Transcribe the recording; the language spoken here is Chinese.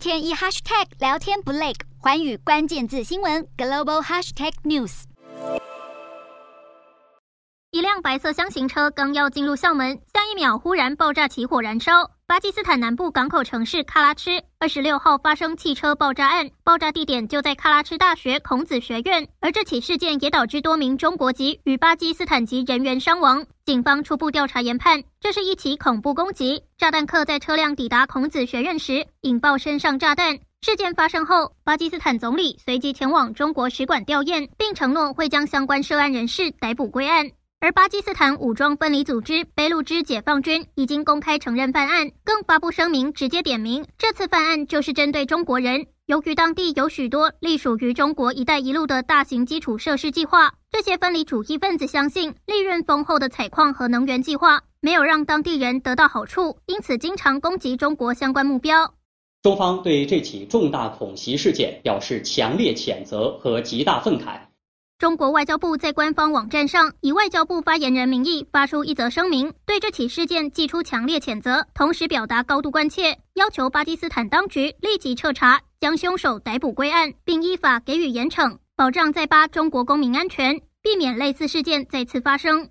天一 hashtag 聊天不累，寰宇关键字新闻 global hashtag news。一辆白色厢型车刚要进入校门，下一秒忽然爆炸起火燃烧。巴基斯坦南部港口城市喀拉吃二十六号发生汽车爆炸案，爆炸地点就在喀拉吃大学孔子学院，而这起事件也导致多名中国籍与巴基斯坦籍人员伤亡。警方初步调查研判，这是一起恐怖攻击。炸弹客在车辆抵达孔子学院时引爆身上炸弹。事件发生后，巴基斯坦总理随即前往中国使馆吊唁，并承诺会将相关涉案人士逮捕归案。而巴基斯坦武装分离组织俾路支解放军已经公开承认犯案，更发布声明，直接点名这次犯案就是针对中国人。由于当地有许多隶属于中国“一带一路”的大型基础设施计划，这些分离主义分子相信利润丰厚的采矿和能源计划没有让当地人得到好处，因此经常攻击中国相关目标。中方对这起重大恐袭事件表示强烈谴责和极大愤慨。中国外交部在官方网站上以外交部发言人名义发出一则声明，对这起事件寄出强烈谴责，同时表达高度关切，要求巴基斯坦当局立即彻查，将凶手逮捕归案，并依法给予严惩，保障在巴中国公民安全，避免类似事件再次发生。